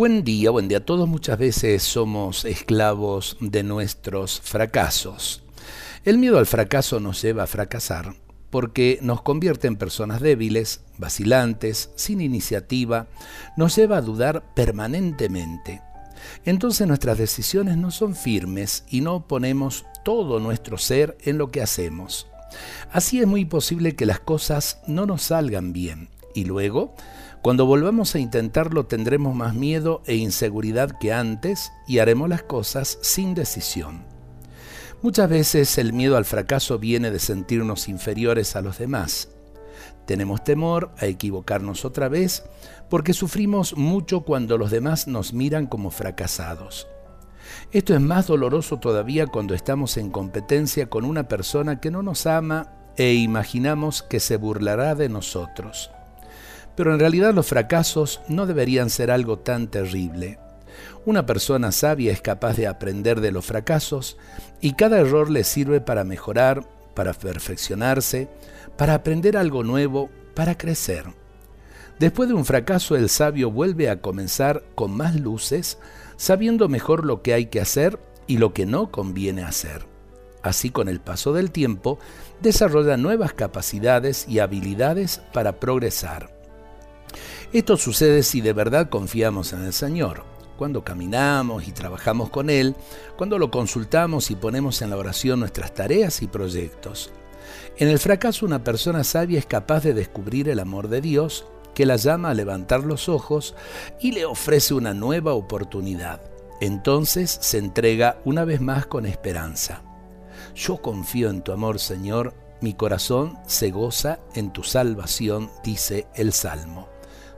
Buen día, buen día todos. Muchas veces somos esclavos de nuestros fracasos. El miedo al fracaso nos lleva a fracasar porque nos convierte en personas débiles, vacilantes, sin iniciativa, nos lleva a dudar permanentemente. Entonces nuestras decisiones no son firmes y no ponemos todo nuestro ser en lo que hacemos. Así es muy posible que las cosas no nos salgan bien y luego cuando volvamos a intentarlo tendremos más miedo e inseguridad que antes y haremos las cosas sin decisión. Muchas veces el miedo al fracaso viene de sentirnos inferiores a los demás. Tenemos temor a equivocarnos otra vez porque sufrimos mucho cuando los demás nos miran como fracasados. Esto es más doloroso todavía cuando estamos en competencia con una persona que no nos ama e imaginamos que se burlará de nosotros. Pero en realidad los fracasos no deberían ser algo tan terrible. Una persona sabia es capaz de aprender de los fracasos y cada error le sirve para mejorar, para perfeccionarse, para aprender algo nuevo, para crecer. Después de un fracaso el sabio vuelve a comenzar con más luces, sabiendo mejor lo que hay que hacer y lo que no conviene hacer. Así con el paso del tiempo desarrolla nuevas capacidades y habilidades para progresar. Esto sucede si de verdad confiamos en el Señor, cuando caminamos y trabajamos con Él, cuando lo consultamos y ponemos en la oración nuestras tareas y proyectos. En el fracaso una persona sabia es capaz de descubrir el amor de Dios, que la llama a levantar los ojos y le ofrece una nueva oportunidad. Entonces se entrega una vez más con esperanza. Yo confío en tu amor, Señor, mi corazón se goza en tu salvación, dice el Salmo.